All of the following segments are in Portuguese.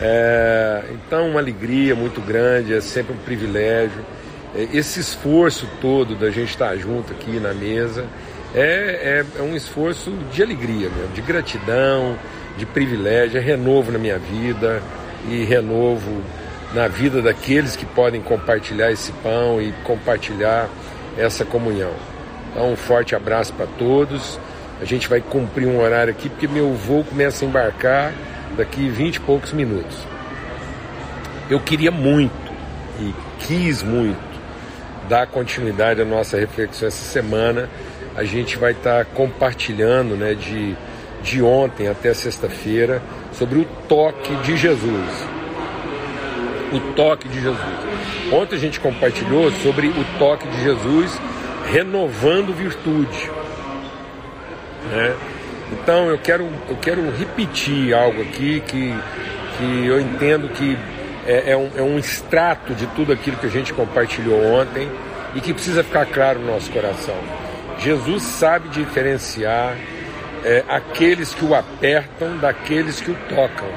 É, então, uma alegria muito grande, é sempre um privilégio. É, esse esforço todo da gente estar junto aqui na mesa é, é, é um esforço de alegria mesmo, de gratidão, de privilégio, é renovo na minha vida e renovo na vida daqueles que podem compartilhar esse pão e compartilhar essa comunhão. Então, um forte abraço para todos. A gente vai cumprir um horário aqui porque meu voo começa a embarcar daqui 20 e poucos minutos. Eu queria muito e quis muito dar continuidade à nossa reflexão essa semana. A gente vai estar compartilhando né, de, de ontem até sexta-feira sobre o toque de Jesus. O toque de Jesus. Ontem a gente compartilhou sobre o toque de Jesus renovando virtude. Né? Então eu quero, eu quero repetir algo aqui que, que eu entendo que é, é, um, é um extrato de tudo aquilo que a gente compartilhou ontem e que precisa ficar claro no nosso coração. Jesus sabe diferenciar é, aqueles que o apertam daqueles que o tocam.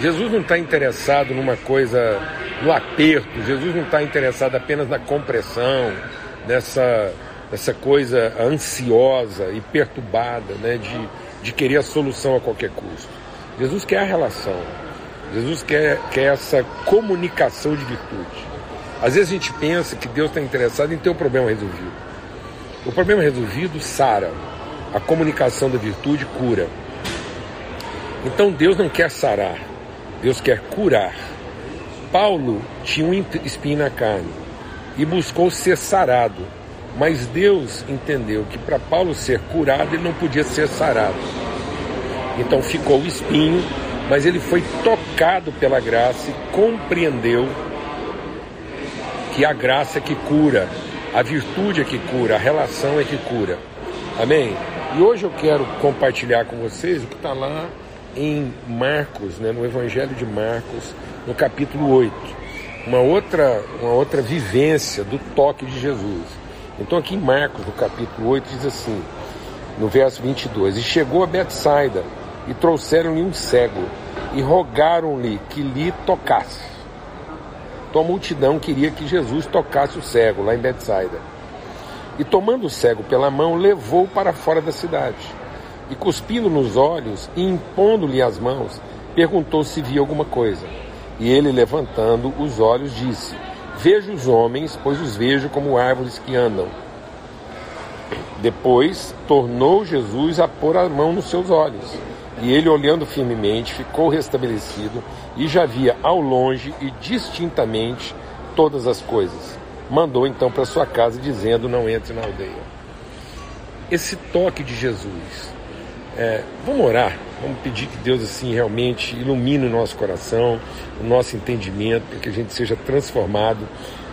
Jesus não está interessado numa coisa, no aperto, Jesus não está interessado apenas na compressão, nessa essa coisa ansiosa e perturbada né, de, de querer a solução a qualquer custo. Jesus quer a relação. Jesus quer, quer essa comunicação de virtude. Às vezes a gente pensa que Deus está interessado em ter o problema resolvido. O problema resolvido sara. A comunicação da virtude cura. Então Deus não quer sarar, Deus quer curar. Paulo tinha um espinho na carne e buscou ser sarado mas Deus entendeu que para Paulo ser curado, ele não podia ser sarado. Então ficou o espinho, mas ele foi tocado pela graça e compreendeu que a graça é que cura, a virtude é que cura, a relação é que cura. Amém? E hoje eu quero compartilhar com vocês o que está lá em Marcos, né, no Evangelho de Marcos, no capítulo 8. Uma outra, uma outra vivência do toque de Jesus. Então aqui em Marcos, no capítulo 8, diz assim, no verso 22, E chegou a Betsaida, e trouxeram-lhe um cego, e rogaram-lhe que lhe tocasse. Então a multidão queria que Jesus tocasse o cego, lá em Betsaida. E tomando o cego pela mão, levou para fora da cidade. E cuspindo nos olhos e impondo-lhe as mãos, perguntou se via alguma coisa. E ele, levantando os olhos, disse: Vejo os homens, pois os vejo como árvores que andam. Depois tornou Jesus a pôr a mão nos seus olhos. E ele, olhando firmemente, ficou restabelecido e já via ao longe e distintamente todas as coisas. Mandou então para sua casa, dizendo: Não entre na aldeia. Esse toque de Jesus. É, vamos orar, vamos pedir que Deus assim realmente ilumine o nosso coração, o nosso entendimento, para que a gente seja transformado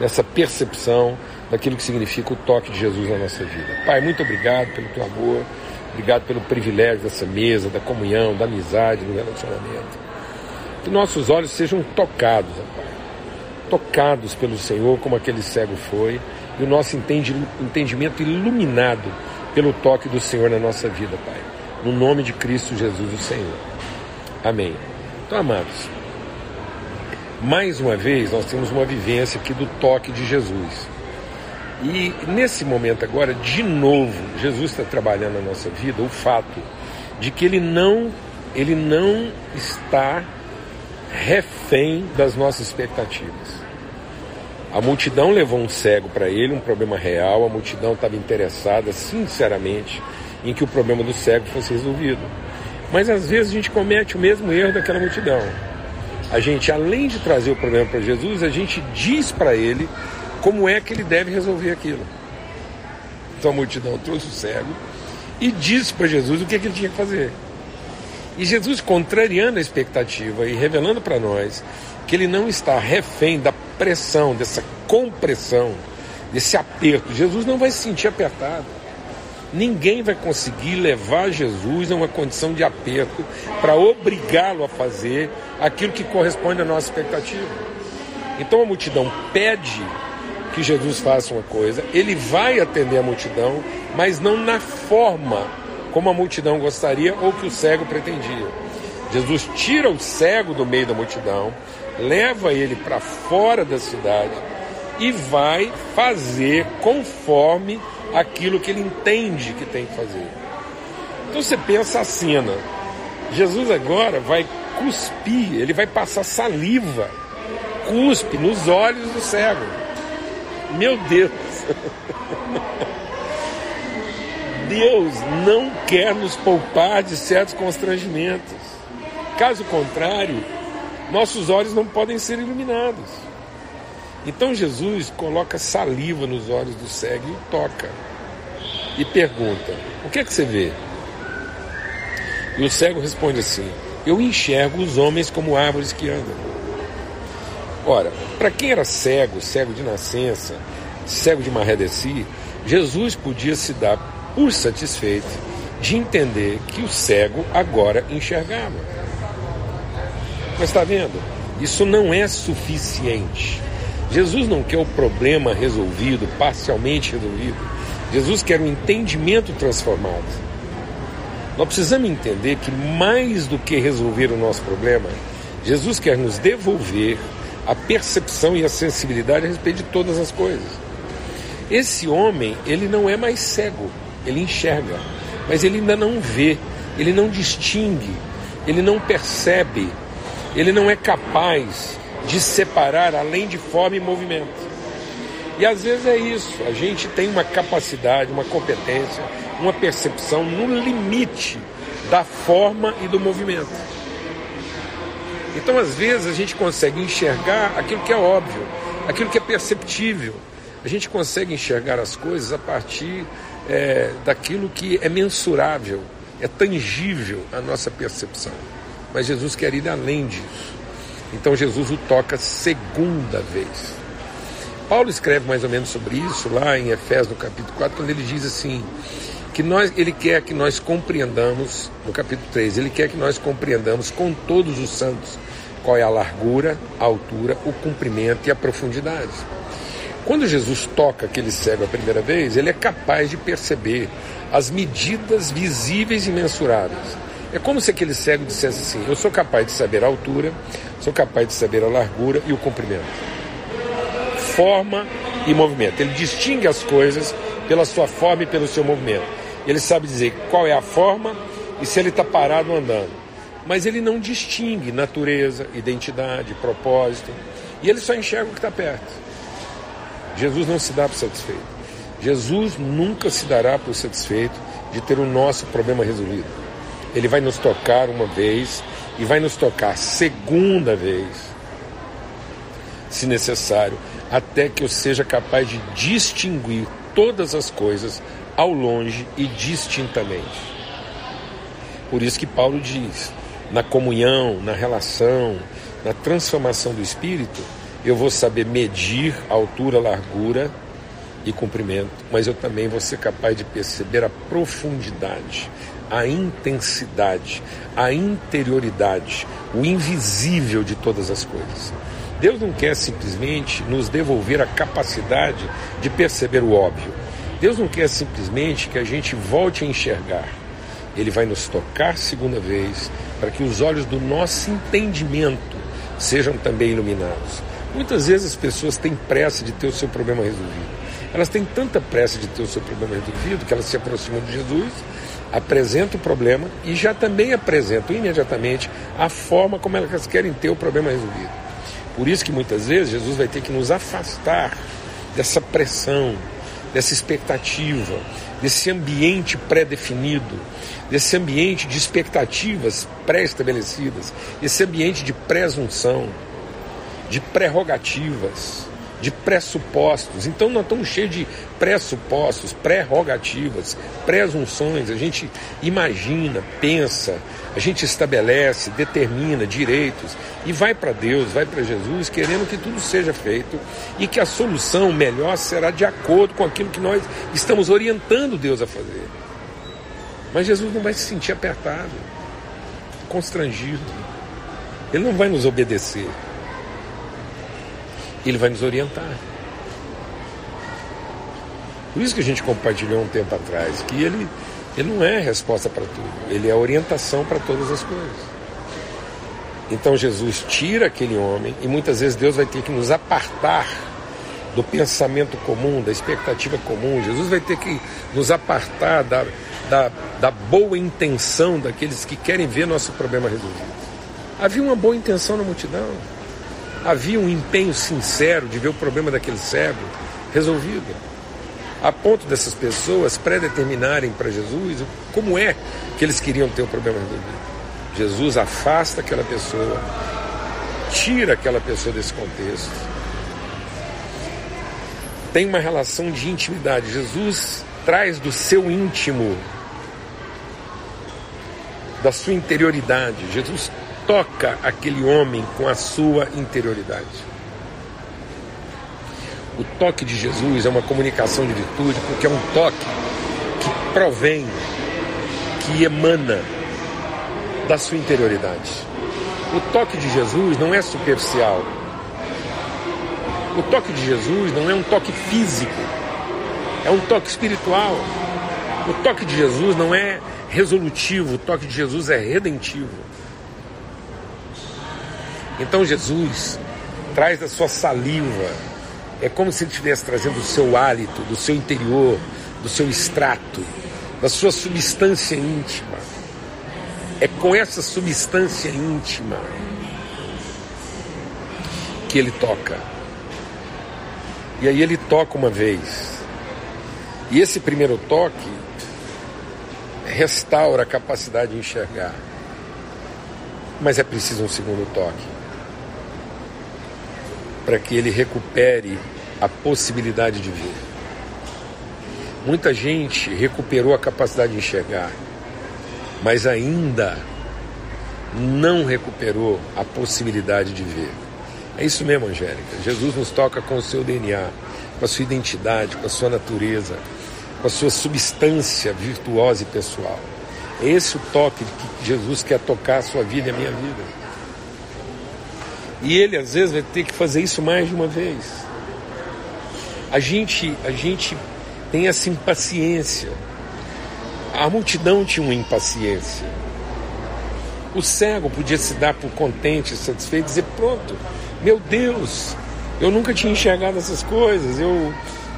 nessa percepção daquilo que significa o toque de Jesus na nossa vida. Pai, muito obrigado pelo teu amor, obrigado pelo privilégio dessa mesa, da comunhão, da amizade, do relacionamento. Que nossos olhos sejam tocados, Pai, tocados pelo Senhor como aquele cego foi, e o nosso entendimento iluminado pelo toque do Senhor na nossa vida, Pai. No nome de Cristo Jesus, o Senhor. Amém. Então, amados, mais uma vez nós temos uma vivência aqui do toque de Jesus. E nesse momento agora, de novo, Jesus está trabalhando na nossa vida o fato de que ele não, ele não está refém das nossas expectativas. A multidão levou um cego para ele, um problema real, a multidão estava interessada, sinceramente, em que o problema do cego fosse resolvido. Mas às vezes a gente comete o mesmo erro daquela multidão a gente, além de trazer o problema para Jesus, a gente diz para ele como é que ele deve resolver aquilo. Então a multidão trouxe o cego e disse para Jesus o que, é que ele tinha que fazer. E Jesus, contrariando a expectativa e revelando para nós que ele não está refém da pressão, dessa compressão, desse aperto. Jesus não vai se sentir apertado. Ninguém vai conseguir levar Jesus a uma condição de aperto para obrigá-lo a fazer aquilo que corresponde à nossa expectativa. Então a multidão pede que Jesus faça uma coisa, ele vai atender a multidão, mas não na forma como a multidão gostaria ou que o cego pretendia. Jesus tira o cego do meio da multidão, leva ele para fora da cidade e vai fazer conforme aquilo que ele entende que tem que fazer. Então você pensa a cena: Jesus agora vai cuspir, ele vai passar saliva, cuspe nos olhos do cego. Meu Deus! Deus não quer nos poupar de certos constrangimentos. Caso contrário, nossos olhos não podem ser iluminados. Então Jesus coloca saliva nos olhos do cego e o toca. E pergunta: O que é que você vê? E o cego responde assim: Eu enxergo os homens como árvores que andam. Ora, para quem era cego, cego de nascença, cego de maré de si, Jesus podia se dar por satisfeito de entender que o cego agora enxergava. Mas está vendo? Isso não é suficiente. Jesus não quer o problema resolvido, parcialmente resolvido. Jesus quer um entendimento transformado. Nós precisamos entender que mais do que resolver o nosso problema, Jesus quer nos devolver a percepção e a sensibilidade a respeito de todas as coisas. Esse homem, ele não é mais cego, ele enxerga, mas ele ainda não vê, ele não distingue, ele não percebe, ele não é capaz de separar além de forma e movimento. E às vezes é isso, a gente tem uma capacidade, uma competência, uma percepção no limite da forma e do movimento. Então, às vezes, a gente consegue enxergar aquilo que é óbvio, aquilo que é perceptível. A gente consegue enxergar as coisas a partir é, daquilo que é mensurável, é tangível a nossa percepção. Mas Jesus quer ir além disso. Então, Jesus o toca segunda vez. Paulo escreve mais ou menos sobre isso lá em Efésios, no capítulo 4, quando ele diz assim: que nós, ele quer que nós compreendamos, no capítulo 3, ele quer que nós compreendamos com todos os santos qual é a largura, a altura, o comprimento e a profundidade. Quando Jesus toca aquele cego a primeira vez, ele é capaz de perceber as medidas visíveis e mensuráveis. É como se aquele cego dissesse assim: Eu sou capaz de saber a altura, sou capaz de saber a largura e o comprimento. Forma e movimento. Ele distingue as coisas pela sua forma e pelo seu movimento. Ele sabe dizer qual é a forma e se ele está parado ou andando. Mas ele não distingue natureza, identidade, propósito. E ele só enxerga o que está perto. Jesus não se dá por satisfeito. Jesus nunca se dará por satisfeito de ter o nosso problema resolvido. Ele vai nos tocar uma vez e vai nos tocar segunda vez, se necessário, até que eu seja capaz de distinguir todas as coisas ao longe e distintamente. Por isso que Paulo diz: na comunhão, na relação, na transformação do espírito, eu vou saber medir a altura, largura e comprimento, mas eu também vou ser capaz de perceber a profundidade, a intensidade, a interioridade, o invisível de todas as coisas. Deus não quer simplesmente nos devolver a capacidade de perceber o óbvio. Deus não quer simplesmente que a gente volte a enxergar. Ele vai nos tocar segunda vez para que os olhos do nosso entendimento sejam também iluminados. Muitas vezes as pessoas têm pressa de ter o seu problema resolvido. Elas têm tanta pressa de ter o seu problema resolvido que elas se aproximam de Jesus, apresentam o problema e já também apresentam imediatamente a forma como elas querem ter o problema resolvido. Por isso que muitas vezes Jesus vai ter que nos afastar dessa pressão, dessa expectativa, desse ambiente pré-definido, desse ambiente de expectativas pré-estabelecidas, esse ambiente de presunção, de prerrogativas, de pressupostos. Então nós estamos cheios de pressupostos, prerrogativas, presunções. A gente imagina, pensa, a gente estabelece, determina direitos e vai para Deus, vai para Jesus, querendo que tudo seja feito e que a solução melhor será de acordo com aquilo que nós estamos orientando Deus a fazer. Mas Jesus não vai se sentir apertado, constrangido. Ele não vai nos obedecer. Ele vai nos orientar. Por isso que a gente compartilhou um tempo atrás que ele, ele não é resposta para tudo, ele é orientação para todas as coisas. Então Jesus tira aquele homem e muitas vezes Deus vai ter que nos apartar do pensamento comum, da expectativa comum. Jesus vai ter que nos apartar da, da, da boa intenção daqueles que querem ver nosso problema resolvido. Havia uma boa intenção na multidão, havia um empenho sincero de ver o problema daquele cego resolvido, a ponto dessas pessoas predeterminarem para Jesus como é que eles queriam ter o problema resolvido. Jesus afasta aquela pessoa, tira aquela pessoa desse contexto. Tem uma relação de intimidade. Jesus traz do seu íntimo, da sua interioridade. Jesus toca aquele homem com a sua interioridade. O toque de Jesus é uma comunicação de virtude, porque é um toque que provém, que emana da sua interioridade. O toque de Jesus não é superficial. O toque de Jesus não é um toque físico, é um toque espiritual. O toque de Jesus não é resolutivo, o toque de Jesus é redentivo. Então Jesus traz da sua saliva, é como se ele estivesse trazendo do seu hálito, do seu interior, do seu extrato, da sua substância íntima. É com essa substância íntima que ele toca. E aí ele toca uma vez. E esse primeiro toque restaura a capacidade de enxergar. Mas é preciso um segundo toque para que ele recupere a possibilidade de ver. Muita gente recuperou a capacidade de enxergar, mas ainda não recuperou a possibilidade de ver. É isso mesmo, Angélica. Jesus nos toca com o seu DNA, com a sua identidade, com a sua natureza, com a sua substância virtuosa e pessoal. É esse o toque que Jesus quer tocar a sua vida e a minha vida. E ele às vezes vai ter que fazer isso mais de uma vez. A gente, a gente tem essa impaciência a multidão tinha uma impaciência. O cego podia se dar por contente, satisfeito, dizer: pronto, meu Deus, eu nunca tinha enxergado essas coisas, eu,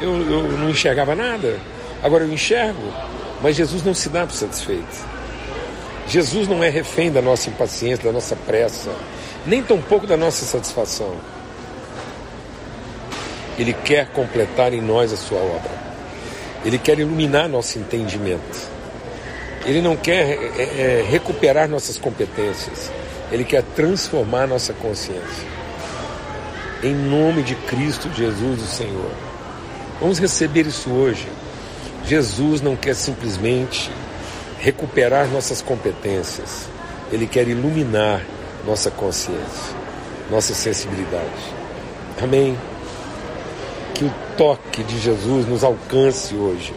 eu, eu não enxergava nada, agora eu enxergo. Mas Jesus não se dá por satisfeito. Jesus não é refém da nossa impaciência, da nossa pressa, nem tampouco da nossa satisfação. Ele quer completar em nós a sua obra. Ele quer iluminar nosso entendimento. Ele não quer é, é, recuperar nossas competências, ele quer transformar nossa consciência. Em nome de Cristo Jesus, o Senhor. Vamos receber isso hoje. Jesus não quer simplesmente recuperar nossas competências, ele quer iluminar nossa consciência, nossa sensibilidade. Amém. Que o toque de Jesus nos alcance hoje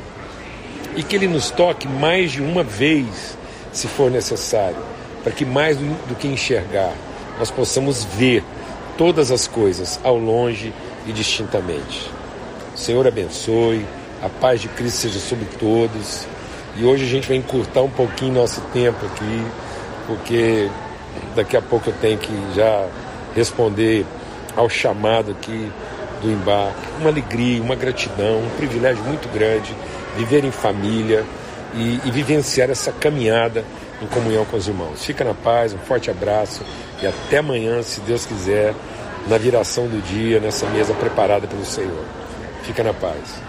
e que Ele nos toque mais de uma vez, se for necessário, para que mais do que enxergar, nós possamos ver todas as coisas ao longe e distintamente. O Senhor abençoe, a paz de Cristo seja sobre todos. E hoje a gente vai encurtar um pouquinho nosso tempo aqui, porque daqui a pouco eu tenho que já responder ao chamado aqui do embarque. Uma alegria, uma gratidão, um privilégio muito grande viver em família e, e vivenciar essa caminhada em comunhão com os irmãos. Fica na paz, um forte abraço e até amanhã, se Deus quiser, na viração do dia, nessa mesa preparada pelo Senhor. Fica na paz.